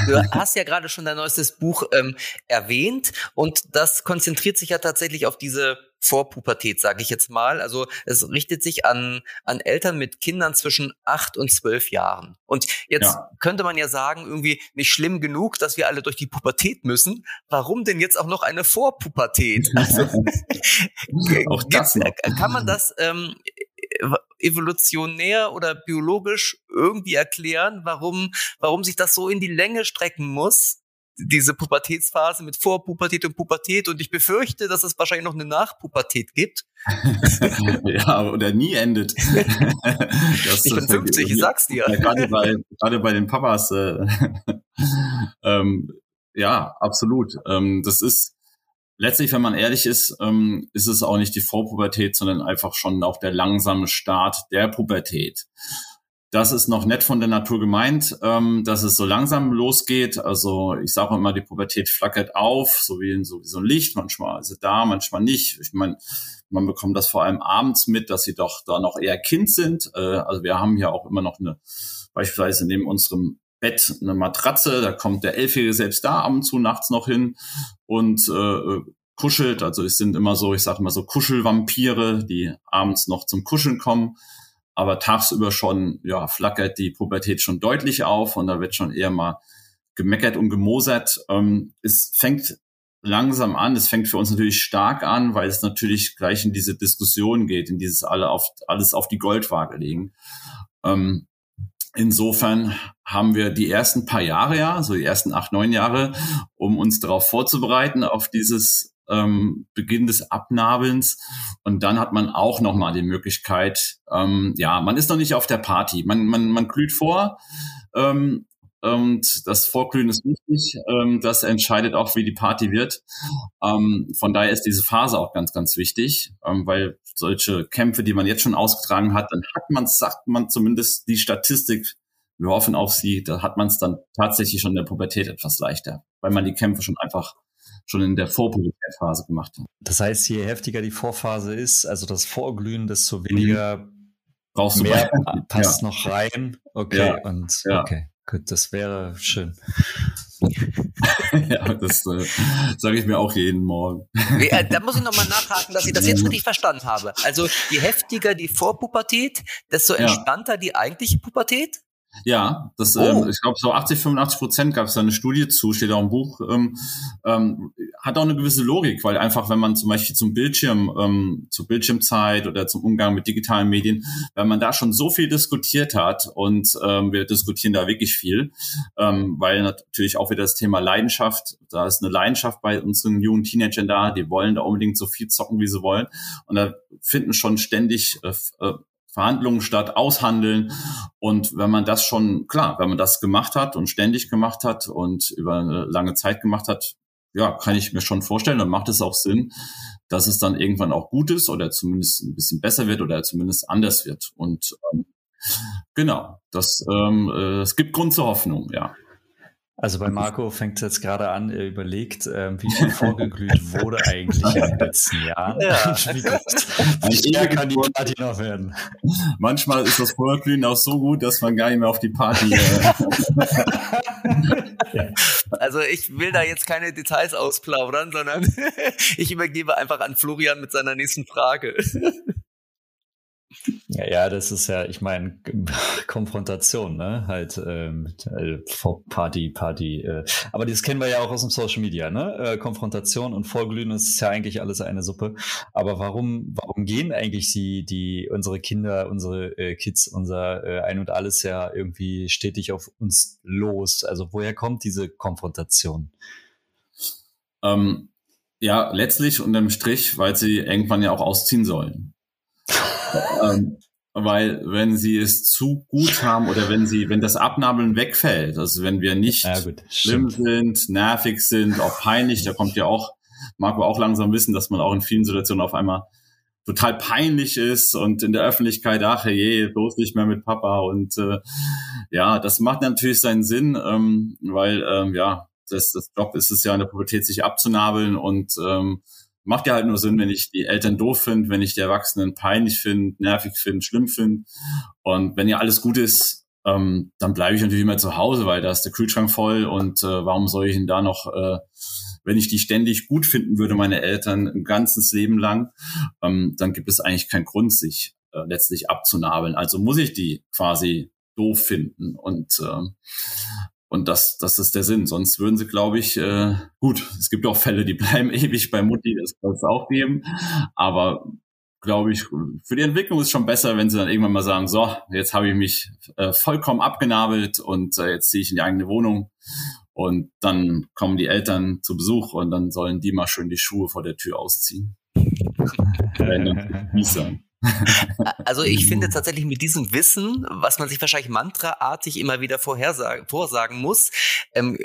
Du hast ja gerade schon dein neuestes Buch ähm, erwähnt und das konzentriert sich ja tatsächlich auf diese Vorpubertät, sage ich jetzt mal. Also es richtet sich an, an Eltern mit Kindern zwischen acht und zwölf Jahren. Und jetzt ja. könnte man ja sagen, irgendwie nicht schlimm genug, dass wir alle durch die Pubertät müssen. Warum denn jetzt auch noch eine Vorpubertät? Also, *laughs* *laughs* auch das noch. kann man das ähm, evolutionär oder biologisch irgendwie erklären, warum, warum sich das so in die Länge strecken muss, diese Pubertätsphase mit Vorpubertät und Pubertät und ich befürchte, dass es wahrscheinlich noch eine Nachpubertät gibt. *laughs* ja, oder nie endet. *laughs* das, ich bin 50, ich sag's dir. Ja, gerade, bei, gerade bei den Papas. Äh, *laughs* ähm, ja, absolut. Ähm, das ist letztlich, wenn man ehrlich ist, ähm, ist es auch nicht die Vorpubertät, sondern einfach schon auch der langsame Start der Pubertät. Das ist noch nett von der Natur gemeint, ähm, dass es so langsam losgeht. Also ich sage immer, die Pubertät flackert auf, so wie, so wie so ein Licht. Manchmal ist sie da, manchmal nicht. Ich meine, man bekommt das vor allem abends mit, dass sie doch da noch eher Kind sind. Äh, also wir haben ja auch immer noch eine, beispielsweise neben unserem Bett eine Matratze, da kommt der Elfjährige selbst da ab und zu nachts noch hin und äh, kuschelt. Also es sind immer so, ich sage mal so Kuschelvampire, die abends noch zum Kuscheln kommen aber tagsüber schon, ja, flackert die Pubertät schon deutlich auf und da wird schon eher mal gemeckert und gemosert. Ähm, es fängt langsam an, es fängt für uns natürlich stark an, weil es natürlich gleich in diese Diskussion geht, in dieses alle auf, alles auf die Goldwaage legen. Ähm, insofern haben wir die ersten paar Jahre ja, so die ersten acht, neun Jahre, um uns darauf vorzubereiten, auf dieses ähm, Beginn des Abnabelns. Und dann hat man auch nochmal die Möglichkeit, ähm, ja, man ist noch nicht auf der Party. Man, man, man glüht vor. Ähm, und das Vorglühen ist wichtig. Ähm, das entscheidet auch, wie die Party wird. Ähm, von daher ist diese Phase auch ganz, ganz wichtig, ähm, weil solche Kämpfe, die man jetzt schon ausgetragen hat, dann hat man, sagt man zumindest die Statistik, wir hoffen auf sie, da hat man es dann tatsächlich schon in der Pubertät etwas leichter, weil man die Kämpfe schon einfach schon in der Vorpubertätphase gemacht haben. Das heißt, je heftiger die Vorphase ist, also das Vorglühen, desto weniger mhm. brauchst du mehr passt ja. noch rein. Okay, ja. und ja. okay, gut, das wäre schön. ja, das äh, sage ich mir auch jeden Morgen. Äh, da muss ich nochmal nachhaken, dass ich das jetzt richtig verstanden habe. Also je heftiger die Vorpubertät, desto entspannter die eigentliche Pubertät? Ja, das, oh. ähm, ich glaube, so 80, 85 Prozent gab es da eine Studie zu, steht auch im Buch, ähm, ähm, hat auch eine gewisse Logik, weil einfach, wenn man zum Beispiel zum Bildschirm, ähm, zur Bildschirmzeit oder zum Umgang mit digitalen Medien, wenn man da schon so viel diskutiert hat und ähm, wir diskutieren da wirklich viel, ähm, weil natürlich auch wieder das Thema Leidenschaft, da ist eine Leidenschaft bei unseren jungen Teenagern da, die wollen da unbedingt so viel zocken, wie sie wollen und da finden schon ständig äh, äh Verhandlungen statt, aushandeln. Und wenn man das schon, klar, wenn man das gemacht hat und ständig gemacht hat und über eine lange Zeit gemacht hat, ja, kann ich mir schon vorstellen, dann macht es auch Sinn, dass es dann irgendwann auch gut ist oder zumindest ein bisschen besser wird oder zumindest anders wird. Und ähm, genau, das ähm, äh, es gibt Grund zur Hoffnung, ja. Also bei Marco fängt es jetzt gerade an, er überlegt, ähm, wie viel vorgeglüht wurde eigentlich in den letzten Jahren. Ja. *laughs* wie groß kann die Party noch werden? Manchmal ist das Vorglühen auch so gut, dass man gar nicht mehr auf die Party. Äh *laughs* also ich will da jetzt keine Details ausplaudern, sondern *laughs* ich übergebe einfach an Florian mit seiner nächsten Frage. Ja, ja, das ist ja, ich meine, *laughs* Konfrontation, ne? Halt ähm, äh, Party, Party. Äh. Aber das kennen wir ja auch aus dem Social Media, ne? Äh, Konfrontation und Vorglühen ist ja eigentlich alles eine Suppe. Aber warum, warum gehen eigentlich sie, die unsere Kinder, unsere äh, Kids, unser äh, Ein und Alles ja irgendwie stetig auf uns los? Also woher kommt diese Konfrontation? Ähm, ja, letztlich unterm Strich, weil sie irgendwann ja auch ausziehen sollen ähm, weil wenn sie es zu gut haben oder wenn sie, wenn das Abnabeln wegfällt, also wenn wir nicht ja, schlimm sind, nervig sind, auch peinlich, da kommt ja auch, Marco auch langsam wissen, dass man auch in vielen Situationen auf einmal total peinlich ist und in der Öffentlichkeit, ach je, bloß nicht mehr mit Papa und äh, ja, das macht natürlich seinen Sinn, ähm, weil ähm, ja, das, das Job ist es ja in der Pubertät sich abzunabeln und ähm, macht ja halt nur Sinn, wenn ich die Eltern doof finde, wenn ich die Erwachsenen peinlich finde, nervig finde, schlimm finde. Und wenn ja alles gut ist, ähm, dann bleibe ich natürlich immer zu Hause, weil da ist der Kühlschrank voll und äh, warum soll ich denn da noch, äh, wenn ich die ständig gut finden würde, meine Eltern ein ganzes Leben lang, ähm, dann gibt es eigentlich keinen Grund, sich äh, letztlich abzunabeln. Also muss ich die quasi doof finden und äh, und das, das ist der Sinn. Sonst würden sie, glaube ich, äh, gut, es gibt auch Fälle, die *laughs* bleiben ewig bei Mutti, das kann es auch geben. Aber glaube ich, für die Entwicklung ist schon besser, wenn sie dann irgendwann mal sagen, so, jetzt habe ich mich äh, vollkommen abgenabelt und äh, jetzt ziehe ich in die eigene Wohnung. Und dann kommen die Eltern zu Besuch und dann sollen die mal schön die Schuhe vor der Tür ausziehen. *laughs* *laughs* also ich finde tatsächlich mit diesem Wissen, was man sich wahrscheinlich mantraartig immer wieder vorhersagen, vorsagen muss, ähm,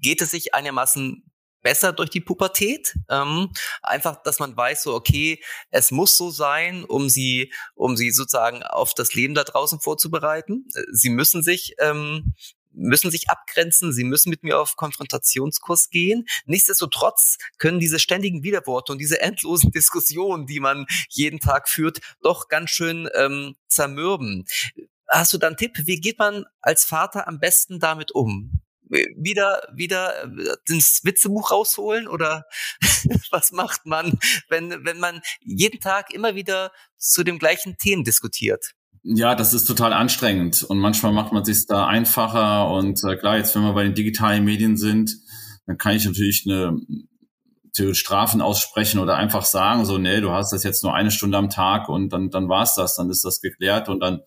geht es sich einigermaßen besser durch die Pubertät. Ähm, einfach, dass man weiß, so okay, es muss so sein, um sie, um sie sozusagen auf das Leben da draußen vorzubereiten. Sie müssen sich ähm, müssen sich abgrenzen, sie müssen mit mir auf Konfrontationskurs gehen. Nichtsdestotrotz können diese ständigen Widerworte und diese endlosen *laughs* Diskussionen, die man jeden Tag führt, doch ganz schön ähm, zermürben. Hast du da einen Tipp? Wie geht man als Vater am besten damit um? wieder wieder das Witzebuch rausholen oder *laughs* was macht man, wenn wenn man jeden Tag immer wieder zu dem gleichen Themen diskutiert? Ja, das ist total anstrengend. Und manchmal macht man sich da einfacher. Und äh, klar, jetzt wenn wir bei den digitalen Medien sind, dann kann ich natürlich eine Strafen aussprechen oder einfach sagen, so, nee, du hast das jetzt nur eine Stunde am Tag und dann, dann war's das, dann ist das geklärt und dann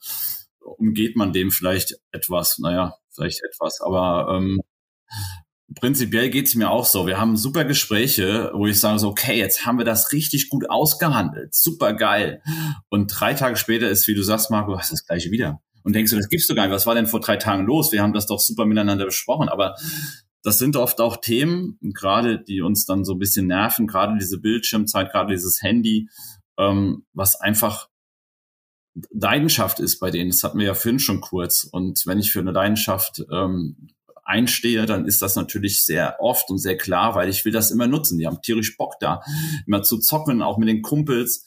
umgeht man dem vielleicht etwas, naja, vielleicht etwas, aber ähm, prinzipiell geht's mir auch so. Wir haben super Gespräche, wo ich sage so, okay, jetzt haben wir das richtig gut ausgehandelt, super geil. Und drei Tage später ist, wie du sagst, Marco, hast das gleiche wieder. Und denkst du, das gibst du gar nicht. Was war denn vor drei Tagen los? Wir haben das doch super miteinander besprochen. Aber das sind oft auch Themen, gerade die uns dann so ein bisschen nerven, gerade diese Bildschirmzeit, gerade dieses Handy, ähm, was einfach Leidenschaft ist bei denen. Das hatten wir ja vorhin schon kurz. Und wenn ich für eine Leidenschaft ähm, einstehe, dann ist das natürlich sehr oft und sehr klar, weil ich will das immer nutzen. Die haben tierisch Bock da, immer zu zocken, auch mit den Kumpels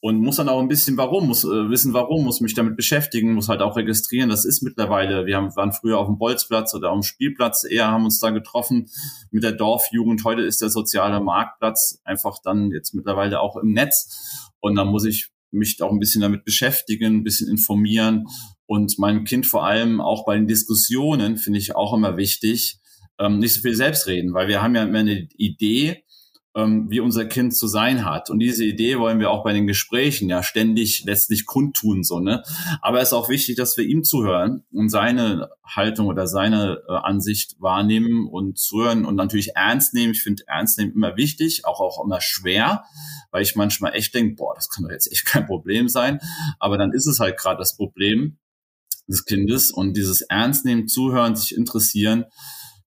und muss dann auch ein bisschen warum, muss äh, wissen warum, muss mich damit beschäftigen, muss halt auch registrieren. Das ist mittlerweile, wir haben, waren früher auf dem Bolzplatz oder auf dem Spielplatz eher, haben uns da getroffen mit der Dorfjugend. Heute ist der soziale Marktplatz einfach dann jetzt mittlerweile auch im Netz. Und dann muss ich mich auch ein bisschen damit beschäftigen, ein bisschen informieren und meinem Kind vor allem auch bei den Diskussionen finde ich auch immer wichtig, ähm, nicht so viel selbst reden, weil wir haben ja immer eine Idee, ähm, wie unser Kind zu sein hat. Und diese Idee wollen wir auch bei den Gesprächen ja ständig letztlich kundtun, so, ne? Aber es ist auch wichtig, dass wir ihm zuhören und seine Haltung oder seine äh, Ansicht wahrnehmen und zuhören und natürlich ernst nehmen. Ich finde ernst nehmen immer wichtig, auch, auch immer schwer, weil ich manchmal echt denke, boah, das kann doch jetzt echt kein Problem sein. Aber dann ist es halt gerade das Problem des Kindes und dieses Ernst nehmen, zuhören, sich interessieren,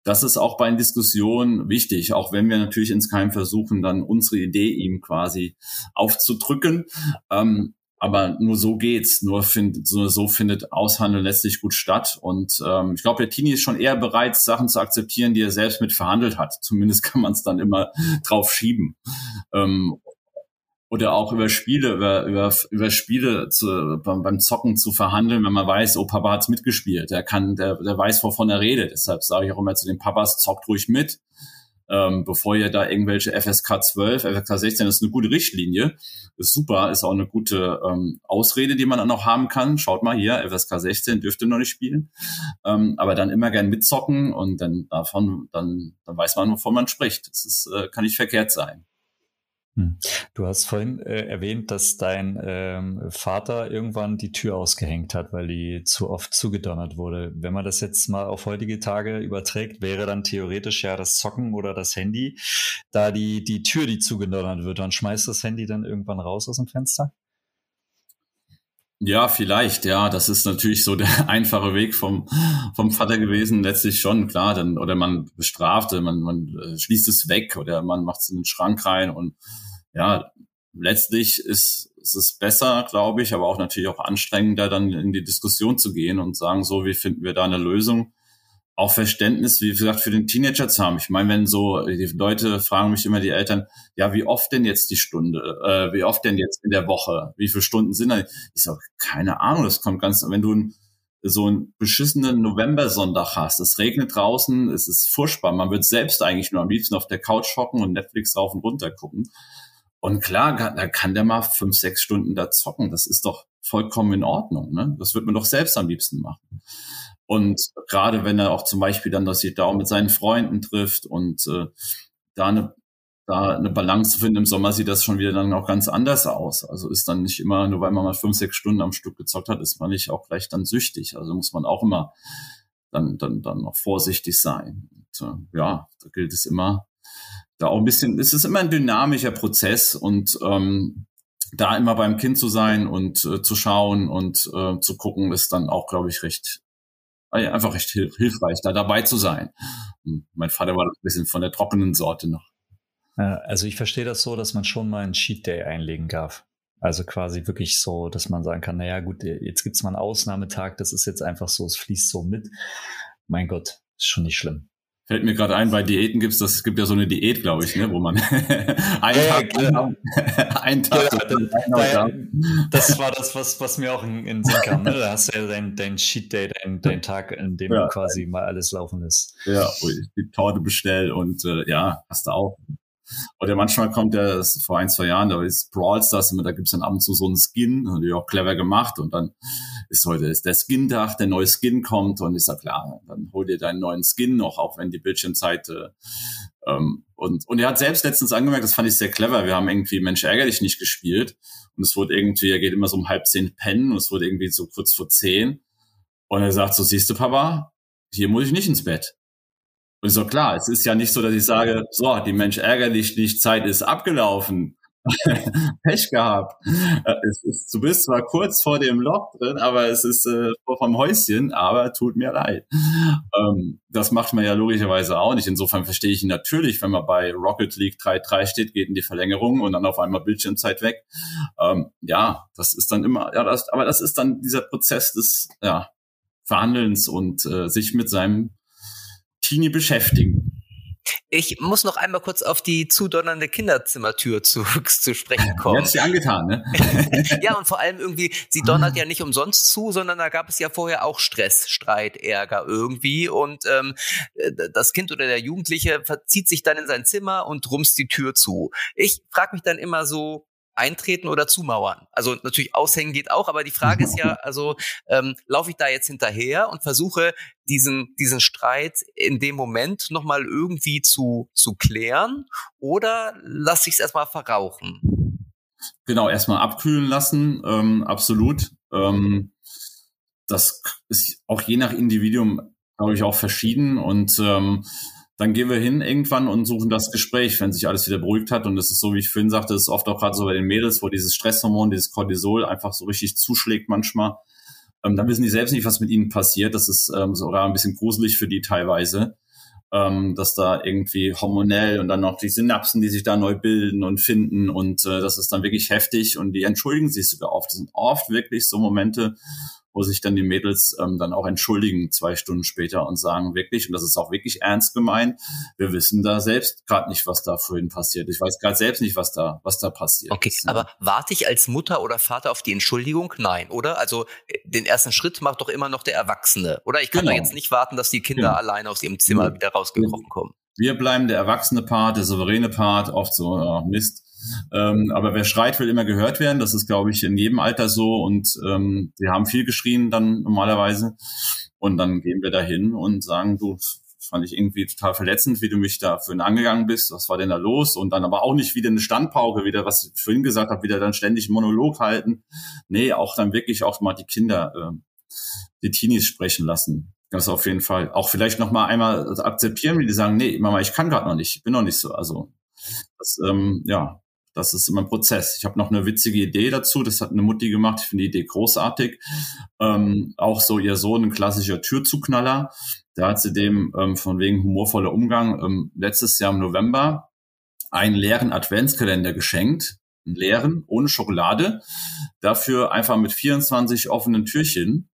das ist auch bei den Diskussionen wichtig, auch wenn wir natürlich insgeheim versuchen, dann unsere Idee ihm quasi aufzudrücken. Ähm, aber nur so geht's, nur find, so, so findet Aushandeln letztlich gut statt. Und ähm, ich glaube, der Teenie ist schon eher bereit, Sachen zu akzeptieren, die er selbst mit verhandelt hat. Zumindest kann man es dann immer drauf schieben. Ähm, oder auch über Spiele, über, über, über Spiele zu, beim, beim Zocken zu verhandeln, wenn man weiß, oh, Papa hat's mitgespielt, der kann, der, der weiß, wovon er redet. Deshalb sage ich auch immer zu den Papas, zockt ruhig mit, ähm, bevor ihr da irgendwelche FSK 12, FSK 16, das ist eine gute Richtlinie, ist super, ist auch eine gute ähm, Ausrede, die man dann noch haben kann. Schaut mal hier, FSK 16 dürfte noch nicht spielen, ähm, aber dann immer gern mitzocken und dann davon, dann, dann weiß man, wovon man spricht. Das ist, äh, kann nicht verkehrt sein. Hm. Du hast vorhin äh, erwähnt, dass dein ähm, Vater irgendwann die Tür ausgehängt hat, weil die zu oft zugedonnert wurde. Wenn man das jetzt mal auf heutige Tage überträgt, wäre dann theoretisch ja das Zocken oder das Handy da die, die Tür, die zugedonnert wird. Dann schmeißt das Handy dann irgendwann raus aus dem Fenster? Ja, vielleicht, ja. Das ist natürlich so der *laughs* einfache Weg vom, vom Vater gewesen. Letztlich schon, klar. Dann, oder man bestraft, man, man äh, schließt es weg oder man macht es in den Schrank rein und ja, letztlich ist, ist es besser, glaube ich, aber auch natürlich auch anstrengender, dann in die Diskussion zu gehen und sagen, so, wie finden wir da eine Lösung? Auch Verständnis, wie gesagt, für den Teenager zu haben. Ich meine, wenn so, die Leute fragen mich immer, die Eltern, ja, wie oft denn jetzt die Stunde, äh, wie oft denn jetzt in der Woche, wie viele Stunden sind da? Ich sage, keine Ahnung, das kommt ganz, wenn du ein so einen beschissenen November-Sonntag hast. Es regnet draußen, es ist furchtbar. Man wird selbst eigentlich nur am liebsten auf der Couch hocken und Netflix rauf und runter gucken. Und klar, da kann der mal fünf, sechs Stunden da zocken. Das ist doch vollkommen in Ordnung. Ne? Das wird man doch selbst am liebsten machen. Und gerade wenn er auch zum Beispiel dann das da auch mit seinen Freunden trifft und äh, da eine da eine Balance zu finden. Im Sommer sieht das schon wieder dann auch ganz anders aus. Also ist dann nicht immer, nur weil man mal fünf, sechs Stunden am Stück gezockt hat, ist man nicht auch gleich dann süchtig. Also muss man auch immer dann, dann, dann noch vorsichtig sein. Und, äh, ja, da gilt es immer, da auch ein bisschen, es ist immer ein dynamischer Prozess und ähm, da immer beim Kind zu sein und äh, zu schauen und äh, zu gucken, ist dann auch, glaube ich, recht einfach recht hilfreich, da dabei zu sein. Und mein Vater war ein bisschen von der trockenen Sorte noch. Also ich verstehe das so, dass man schon mal einen Cheat Day einlegen darf. Also quasi wirklich so, dass man sagen kann, naja gut, jetzt gibt's mal einen Ausnahmetag, das ist jetzt einfach so, es fließt so mit. Mein Gott, ist schon nicht schlimm. Fällt mir gerade ein, bei Diäten gibt's das, es gibt ja so eine Diät, glaube ich, ne, wo man *laughs* einen ja, Tag, genau. *laughs* einen Tag ja, da, das war das, was, was mir auch in, in Sinn kam. Ne? Da hast du ja dein, dein Cheat Day, dein, dein Tag, in dem ja. du quasi mal alles laufen lässt. Ja, wo ich die Torte bestell und äh, ja, hast du auch. Oder manchmal kommt der, ist vor ein, zwei Jahren, da ist Brawl Stars, da gibt's dann ab und zu so einen Skin, die auch clever gemacht und dann ist heute ist der Skin-Tag, der neue Skin kommt und ich sag, klar, dann hol dir deinen neuen Skin noch, auch wenn die Bildschirmzeit äh, ähm, und, und er hat selbst letztens angemerkt, das fand ich sehr clever, wir haben irgendwie Mensch ärgerlich nicht gespielt und es wurde irgendwie, er geht immer so um halb zehn pennen und es wurde irgendwie so kurz vor zehn und er sagt so, siehst du Papa, hier muss ich nicht ins Bett. Und so klar, es ist ja nicht so, dass ich sage, so, die Mensch ärgerlich nicht, Zeit ist abgelaufen. *laughs* Pech gehabt. Äh, es ist, du bist zwar kurz vor dem Loch drin, aber es ist äh, vom Häuschen, aber tut mir leid. Ähm, das macht man ja logischerweise auch nicht. Insofern verstehe ich ihn natürlich, wenn man bei Rocket League 3.3 steht, geht in die Verlängerung und dann auf einmal Bildschirmzeit weg. Ähm, ja, das ist dann immer, ja, das, aber das ist dann dieser Prozess des ja, Verhandelns und äh, sich mit seinem Teenie beschäftigen. Ich muss noch einmal kurz auf die zudonnernde Kinderzimmertür zu, zu sprechen kommen. Hat sie angetan, ne? *laughs* ja, und vor allem irgendwie, sie donnert ja nicht umsonst zu, sondern da gab es ja vorher auch Stress, Streit, Ärger irgendwie. Und ähm, das Kind oder der Jugendliche verzieht sich dann in sein Zimmer und rumst die Tür zu. Ich frage mich dann immer so, eintreten oder zumauern. Also natürlich aushängen geht auch, aber die Frage ist ja, also ähm, laufe ich da jetzt hinterher und versuche diesen diesen Streit in dem Moment nochmal irgendwie zu zu klären oder lasse ich es erstmal verrauchen? Genau, erstmal abkühlen lassen, ähm, absolut. Ähm, das ist auch je nach Individuum, glaube ich, auch verschieden und ähm, dann gehen wir hin irgendwann und suchen das Gespräch, wenn sich alles wieder beruhigt hat. Und das ist so, wie ich vorhin sagte, ist oft auch gerade so bei den Mädels, wo dieses Stresshormon, dieses Cortisol einfach so richtig zuschlägt manchmal. Ähm, dann wissen die selbst nicht, was mit ihnen passiert. Das ist ähm, sogar ein bisschen gruselig für die teilweise, ähm, dass da irgendwie hormonell und dann noch die Synapsen, die sich da neu bilden und finden. Und äh, das ist dann wirklich heftig und die entschuldigen sich sogar oft. Das sind oft wirklich so Momente, wo sich dann die Mädels ähm, dann auch entschuldigen zwei Stunden später und sagen wirklich, und das ist auch wirklich ernst gemeint, wir wissen da selbst gerade nicht, was da vorhin passiert. Ich weiß gerade selbst nicht, was da, was da passiert. Okay, ist, aber warte ich als Mutter oder Vater auf die Entschuldigung? Nein, oder? Also äh, den ersten Schritt macht doch immer noch der Erwachsene, oder? Ich kann genau. doch jetzt nicht warten, dass die Kinder genau. alleine aus ihrem Zimmer ja. wieder rausgekrochen kommen. Wir bleiben der erwachsene Part, der souveräne Part, oft so, ja, Mist ähm, aber wer schreit, will immer gehört werden. Das ist, glaube ich, in jedem Alter so. Und ähm, wir haben viel geschrien dann normalerweise. Und dann gehen wir dahin und sagen, du, fand ich irgendwie total verletzend, wie du mich da für ihn angegangen bist. Was war denn da los? Und dann aber auch nicht wieder eine Standpauke, wieder, was ich vorhin gesagt habe, wieder dann ständig Monolog halten. Nee, auch dann wirklich auch mal die Kinder, äh, die Teenies sprechen lassen. Das auf jeden Fall. Auch vielleicht noch mal einmal akzeptieren, wie die sagen, nee, Mama, ich kann gerade noch nicht, ich bin noch nicht so. Also das, ähm, ja, das ist immer ein Prozess. Ich habe noch eine witzige Idee dazu. Das hat eine Mutti gemacht. Ich finde die Idee großartig. Ähm, auch so ihr Sohn, ein klassischer Türzuknaller. Da hat sie dem ähm, von wegen humorvoller Umgang ähm, letztes Jahr im November einen leeren Adventskalender geschenkt. Einen leeren, ohne Schokolade. Dafür einfach mit 24 offenen Türchen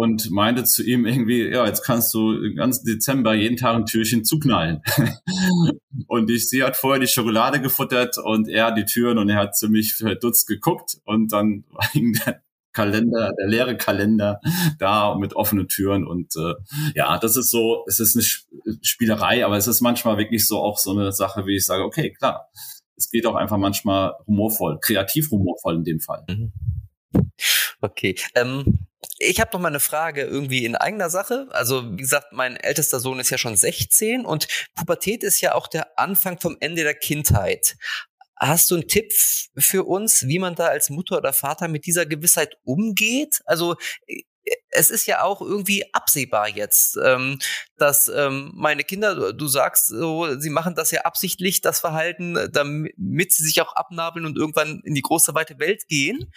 und meinte zu ihm irgendwie, ja, jetzt kannst du den ganzen Dezember jeden Tag ein Türchen zuknallen. *laughs* und ich, sie hat vorher die Schokolade gefuttert und er die Türen und er hat ziemlich verdutzt geguckt und dann ging *laughs* der Kalender, der leere Kalender da mit offenen Türen und äh, ja, das ist so, es ist eine Spielerei, aber es ist manchmal wirklich so auch so eine Sache, wie ich sage, okay, klar, es geht auch einfach manchmal humorvoll, kreativ humorvoll in dem Fall. Mhm. Okay. Ähm, ich habe noch mal eine Frage irgendwie in eigener Sache. Also wie gesagt, mein ältester Sohn ist ja schon 16 und Pubertät ist ja auch der Anfang vom Ende der Kindheit. Hast du einen Tipp für uns, wie man da als Mutter oder Vater mit dieser Gewissheit umgeht? Also es ist ja auch irgendwie absehbar jetzt, ähm, dass ähm, meine Kinder, du sagst so, sie machen das ja absichtlich, das Verhalten, damit sie sich auch abnabeln und irgendwann in die große weite Welt gehen.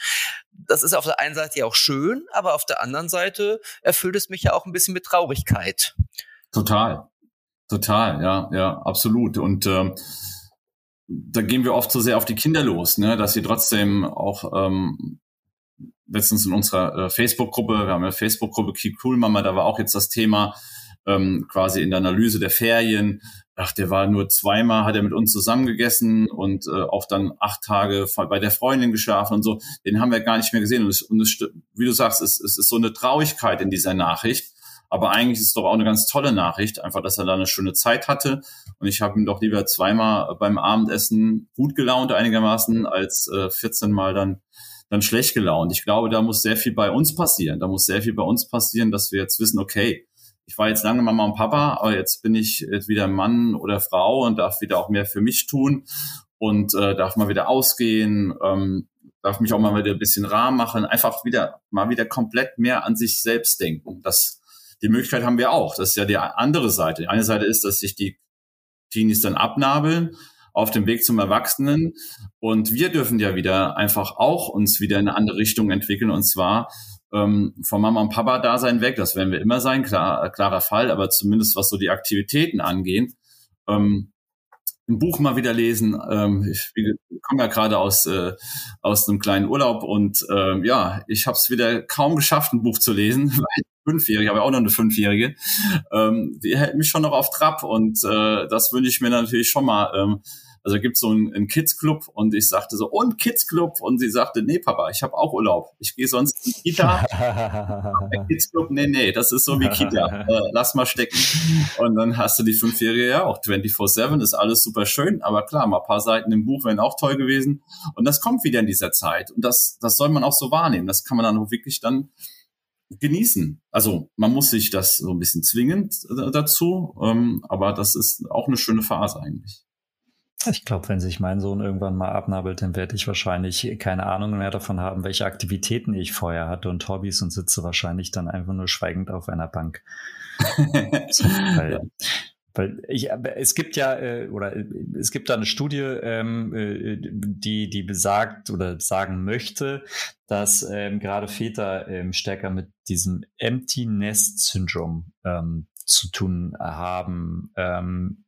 Das ist auf der einen Seite ja auch schön, aber auf der anderen Seite erfüllt es mich ja auch ein bisschen mit Traurigkeit. Total, total, ja, ja, absolut. Und ähm, da gehen wir oft so sehr auf die Kinder los, ne, dass sie trotzdem auch ähm, letztens in unserer äh, Facebook-Gruppe, wir haben eine Facebook-Gruppe Keep Cool Mama, da war auch jetzt das Thema ähm, quasi in der Analyse der Ferien. Ach, der war nur zweimal, hat er mit uns zusammengegessen und äh, auch dann acht Tage bei der Freundin geschlafen und so. Den haben wir gar nicht mehr gesehen. Und, es, und es, wie du sagst, es, es ist so eine Traurigkeit in dieser Nachricht. Aber eigentlich ist es doch auch eine ganz tolle Nachricht, einfach, dass er da eine schöne Zeit hatte. Und ich habe ihn doch lieber zweimal beim Abendessen gut gelaunt einigermaßen, als äh, 14 Mal dann dann schlecht gelaunt. Ich glaube, da muss sehr viel bei uns passieren. Da muss sehr viel bei uns passieren, dass wir jetzt wissen, okay, ich war jetzt lange Mama und Papa, aber jetzt bin ich jetzt wieder Mann oder Frau und darf wieder auch mehr für mich tun und äh, darf mal wieder ausgehen, ähm, darf mich auch mal wieder ein bisschen rar machen, einfach wieder mal wieder komplett mehr an sich selbst denken. Das die Möglichkeit haben wir auch. Das ist ja die andere Seite. Die eine Seite ist, dass sich die Teenies dann abnabeln auf dem Weg zum Erwachsenen. Und wir dürfen ja wieder einfach auch uns wieder in eine andere Richtung entwickeln. Und zwar ähm, vom Mama und Papa Dasein weg. Das werden wir immer sein, klar, klarer Fall. Aber zumindest was so die Aktivitäten angehen, ähm, ein Buch mal wieder lesen. Ähm, ich, ich komme ja gerade aus äh, aus einem kleinen Urlaub und äh, ja, ich habe es wieder kaum geschafft, ein Buch zu lesen, *laughs* Fünfjährige, habe ja auch noch eine Fünfjährige, ähm, die hält mich schon noch auf Trab und äh, das wünsche ich mir natürlich schon mal. Ähm, also gibt so einen, einen Kids Club und ich sagte so, und Kids Club und sie sagte, nee Papa, ich habe auch Urlaub. Ich gehe sonst in Kita. *laughs* Kids Club, nee, nee, das ist so wie Kita. Äh, lass mal stecken. Und dann hast du die Fünfjährige ja auch 24-7, ist alles super schön, aber klar, mal ein paar Seiten im Buch wären auch toll gewesen. Und das kommt wieder in dieser Zeit. Und das, das soll man auch so wahrnehmen. Das kann man dann auch wirklich dann genießen. Also man muss sich das so ein bisschen zwingend dazu, ähm, aber das ist auch eine schöne Phase eigentlich. Ich glaube, wenn sich mein Sohn irgendwann mal abnabelt, dann werde ich wahrscheinlich keine Ahnung mehr davon haben, welche Aktivitäten ich vorher hatte und Hobbys und sitze wahrscheinlich dann einfach nur schweigend auf einer Bank. *laughs* weil, weil ich, es gibt ja, äh, oder es gibt da eine Studie, ähm, äh, die, die besagt oder sagen möchte, dass ähm, gerade Väter ähm, stärker mit diesem Empty Nest Syndrom ähm, zu tun haben. Ähm,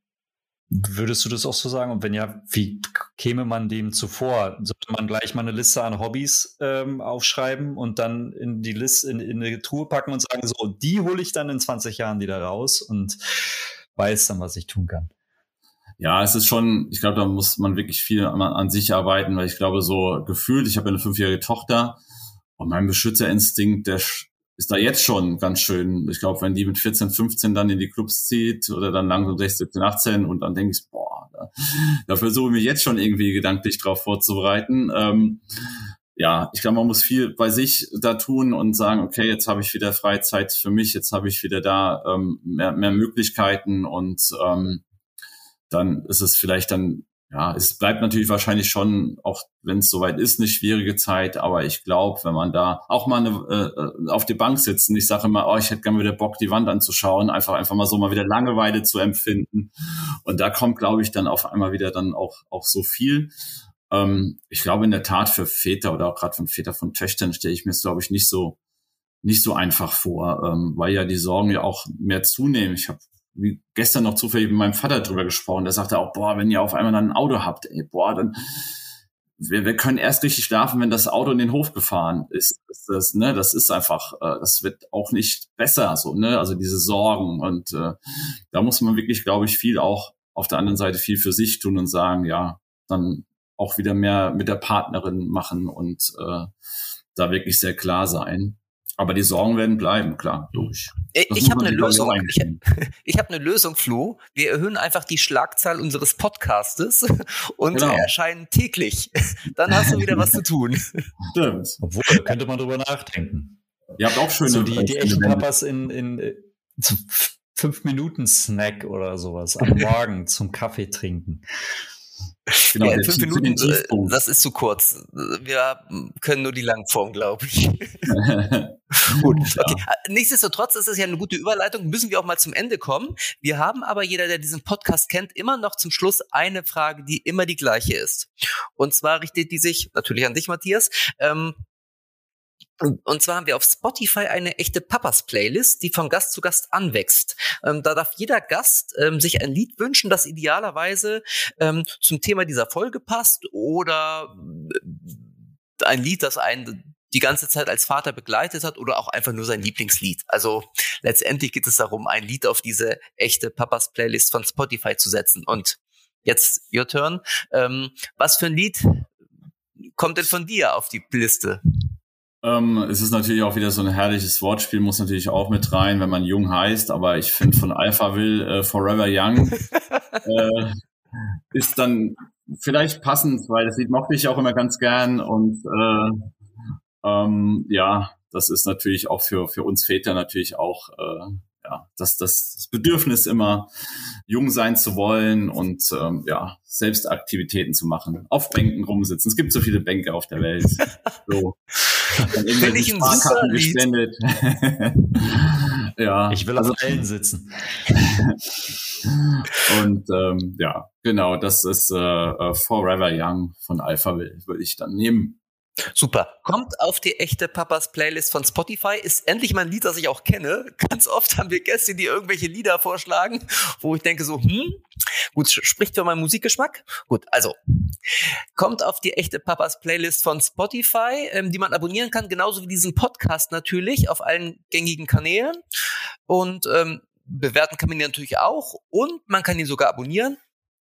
Würdest du das auch so sagen? Und wenn ja, wie käme man dem zuvor? Sollte man gleich mal eine Liste an Hobbys ähm, aufschreiben und dann in die Liste, in, in eine Truhe packen und sagen, so, die hole ich dann in 20 Jahren wieder raus und weiß dann, was ich tun kann. Ja, es ist schon, ich glaube, da muss man wirklich viel an, an sich arbeiten, weil ich glaube, so gefühlt, ich habe eine fünfjährige Tochter und mein Beschützerinstinkt, der ist da jetzt schon ganz schön. Ich glaube, wenn die mit 14, 15 dann in die Clubs zieht oder dann langsam 16, 17, 18 und dann denke ich, boah, da, da versuche ich mich jetzt schon irgendwie gedanklich drauf vorzubereiten. Ähm, ja, ich glaube, man muss viel bei sich da tun und sagen, okay, jetzt habe ich wieder Freizeit für mich, jetzt habe ich wieder da ähm, mehr, mehr Möglichkeiten und ähm, dann ist es vielleicht dann, ja, es bleibt natürlich wahrscheinlich schon, auch wenn es soweit ist, eine schwierige Zeit, aber ich glaube, wenn man da auch mal eine, äh, auf die Bank sitzen, ich sage immer, oh, ich hätte gerne wieder Bock, die Wand anzuschauen, einfach einfach mal so mal wieder Langeweile zu empfinden. Und da kommt, glaube ich, dann auf einmal wieder dann auch auch so viel. Ähm, ich glaube in der Tat für Väter oder auch gerade von Väter von Töchtern stelle ich mir es, glaube ich, nicht so nicht so einfach vor, ähm, weil ja die Sorgen ja auch mehr zunehmen. Ich habe wie gestern noch zufällig mit meinem Vater drüber gesprochen. Der sagte auch, boah, wenn ihr auf einmal dann ein Auto habt, ey, boah, dann wir, wir können erst richtig schlafen, wenn das Auto in den Hof gefahren ist. Das, das, ne, das ist einfach, äh, das wird auch nicht besser, so, ne? Also diese Sorgen. Und äh, da muss man wirklich, glaube ich, viel auch auf der anderen Seite viel für sich tun und sagen, ja, dann auch wieder mehr mit der Partnerin machen und äh, da wirklich sehr klar sein. Aber die Sorgen werden bleiben, klar, logisch. Ich, ich habe eine Lösung. *laughs* Ich, ich habe eine Lösung, Flo. Wir erhöhen einfach die Schlagzahl unseres Podcastes *laughs* und genau. erscheinen täglich. *laughs* Dann hast du wieder was zu tun. Stimmt. Obwohl, könnte man drüber nachdenken. Ihr habt auch schöne so die, die echten Papas in, in äh, fünf Minuten Snack oder sowas am Morgen zum Kaffee trinken. Genau, ja, fünf Minuten, äh, das ist zu kurz. Wir können nur die Langform, glaube ich. *laughs* Gut, okay. Ja. Äh, nichtsdestotrotz ist es ja eine gute Überleitung. Müssen wir auch mal zum Ende kommen. Wir haben aber jeder, der diesen Podcast kennt, immer noch zum Schluss eine Frage, die immer die gleiche ist. Und zwar richtet die sich natürlich an dich, Matthias. Ähm, und zwar haben wir auf Spotify eine echte Papas-Playlist, die von Gast zu Gast anwächst. Ähm, da darf jeder Gast ähm, sich ein Lied wünschen, das idealerweise ähm, zum Thema dieser Folge passt oder äh, ein Lied, das einen die ganze Zeit als Vater begleitet hat oder auch einfach nur sein Lieblingslied. Also letztendlich geht es darum, ein Lied auf diese echte Papas-Playlist von Spotify zu setzen. Und jetzt your turn. Ähm, was für ein Lied kommt denn von dir auf die Liste? Ähm, es ist natürlich auch wieder so ein herrliches Wortspiel, muss natürlich auch mit rein, wenn man jung heißt, aber ich finde von Alpha Will äh, Forever Young *laughs* äh, ist dann vielleicht passend, weil das Lied mochte ich auch immer ganz gern und äh, ähm, ja, das ist natürlich auch für, für uns Väter natürlich auch äh, ja, das, das Bedürfnis immer jung sein zu wollen und ähm, ja, selbst Aktivitäten zu machen, auf Bänken rumsitzen. Es gibt so viele Bänke auf der Welt. *laughs* So. Finde ich ein super gespendet. *laughs* ja. Ich will also, auf allen sitzen. *laughs* und ähm, ja, genau, das ist äh, äh Forever Young von Alpha Will, würde ich dann nehmen. Super. Kommt auf die echte Papas Playlist von Spotify. Ist endlich mal ein Lied, das ich auch kenne. *laughs* Ganz oft haben wir Gäste, die irgendwelche Lieder vorschlagen, wo ich denke so, hm, gut, spricht für meinen Musikgeschmack. Gut, also kommt auf die echte Papas Playlist von Spotify, ähm, die man abonnieren kann, genauso wie diesen Podcast natürlich auf allen gängigen Kanälen. Und ähm, bewerten kann man ihn natürlich auch und man kann ihn sogar abonnieren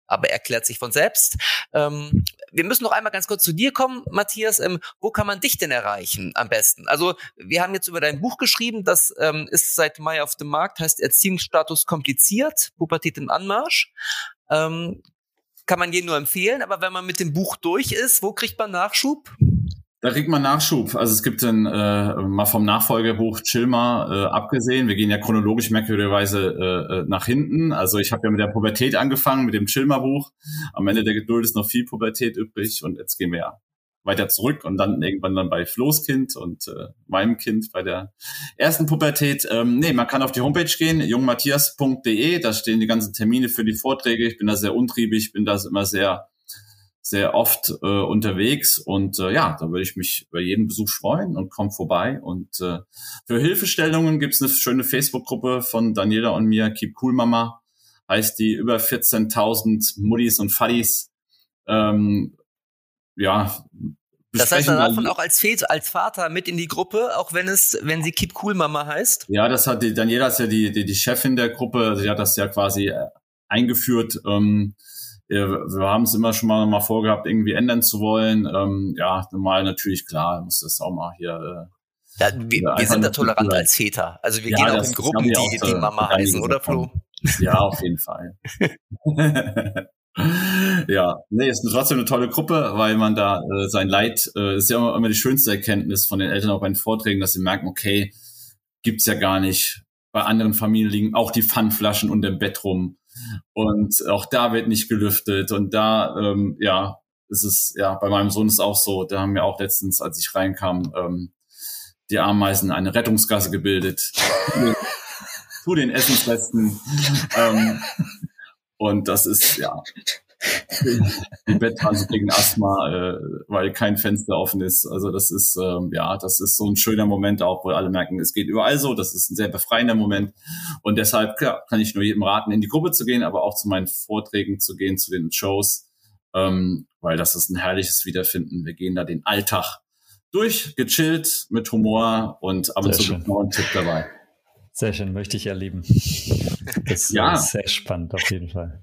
aber erklärt sich von selbst. Ähm, wir müssen noch einmal ganz kurz zu dir kommen, Matthias. Ähm, wo kann man dich denn erreichen am besten? Also wir haben jetzt über dein Buch geschrieben, das ähm, ist seit Mai auf dem Markt, heißt Erziehungsstatus kompliziert, Pubertät im Anmarsch. Ähm, kann man jedem nur empfehlen, aber wenn man mit dem Buch durch ist, wo kriegt man Nachschub? Da kriegt man Nachschub. Also es gibt dann äh, mal vom Nachfolgerbuch Chilma äh, abgesehen. Wir gehen ja chronologisch merkwürdigerweise äh, äh, nach hinten. Also ich habe ja mit der Pubertät angefangen, mit dem Chilma-Buch. Am Ende der Geduld ist noch viel Pubertät übrig und jetzt gehen wir ja weiter zurück und dann irgendwann dann bei Flo's Kind und äh, meinem Kind bei der ersten Pubertät. Ähm, nee, man kann auf die Homepage gehen, jungmatthias.de, da stehen die ganzen Termine für die Vorträge. Ich bin da sehr untriebig, bin da immer sehr sehr oft äh, unterwegs und äh, ja, da würde ich mich über jeden Besuch freuen und komm vorbei. Und äh, für Hilfestellungen gibt's eine schöne Facebook-Gruppe von Daniela und mir, Keep Cool Mama, heißt die über 14.000 Muddis und Faddies. Ähm, ja, das heißt, da darf man auch als, Väter, als Vater mit in die Gruppe, auch wenn es, wenn sie Keep Cool Mama heißt? Ja, das hat die, Daniela ist ja die, die, die Chefin der Gruppe, sie hat das ja quasi äh, eingeführt. Ähm, wir, wir haben es immer schon mal, mal vorgehabt, irgendwie ändern zu wollen. Ähm, ja, normal natürlich klar, muss das auch mal hier. Äh, ja, wir, wir sind da tolerant als Väter. Also wir ja, gehen auch in Gruppen, die, auch, die Mama heißen, oder Flo? Ja, auf jeden Fall. *laughs* *laughs* ja, nee, ist trotzdem eine tolle Gruppe, weil man da äh, sein Leid, äh, ist ja immer, immer die schönste Erkenntnis von den Eltern auch bei den Vorträgen, dass sie merken, okay, gibt's ja gar nicht. Bei anderen Familien liegen auch die Pfandflaschen unter dem Bett rum. Und auch da wird nicht gelüftet. Und da, ähm, ja, ist es, ja, bei meinem Sohn ist es auch so. Da haben wir auch letztens, als ich reinkam, ähm, die Ameisen eine Rettungsgasse gebildet. zu den Essensresten. ähm, und das ist, ja, die Bettwanze gegen Asthma, äh, weil kein Fenster offen ist. Also das ist ähm, ja, das ist so ein schöner Moment auch, wo alle merken, es geht überall so. Das ist ein sehr befreiender Moment und deshalb klar, kann ich nur jedem raten, in die Gruppe zu gehen, aber auch zu meinen Vorträgen zu gehen, zu den Shows, ähm, weil das ist ein herrliches Wiederfinden. Wir gehen da den Alltag durch, gechillt mit Humor und ab und zu noch einen Tipp dabei. Sehr schön, möchte ich erleben. Das ja. ist sehr spannend auf jeden Fall.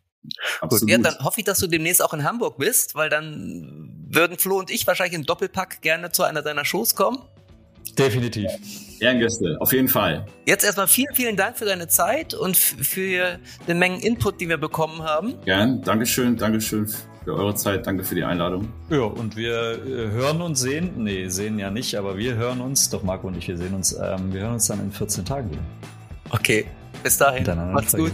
Absolut. Gut, ja, dann hoffe ich, dass du demnächst auch in Hamburg bist, weil dann würden Flo und ich wahrscheinlich in Doppelpack gerne zu einer deiner Shows kommen. Definitiv. Ehrengäste, auf jeden Fall. Jetzt erstmal vielen, vielen Dank für deine Zeit und für den Mengen Input, die wir bekommen haben. Gern, Dankeschön, Dankeschön für eure Zeit, danke für die Einladung. Ja, und wir äh, hören uns sehen, nee, sehen ja nicht, aber wir hören uns, doch Marco und ich, wir sehen uns, ähm, wir hören uns dann in 14 Tagen wieder. Okay, bis dahin. Macht's gut.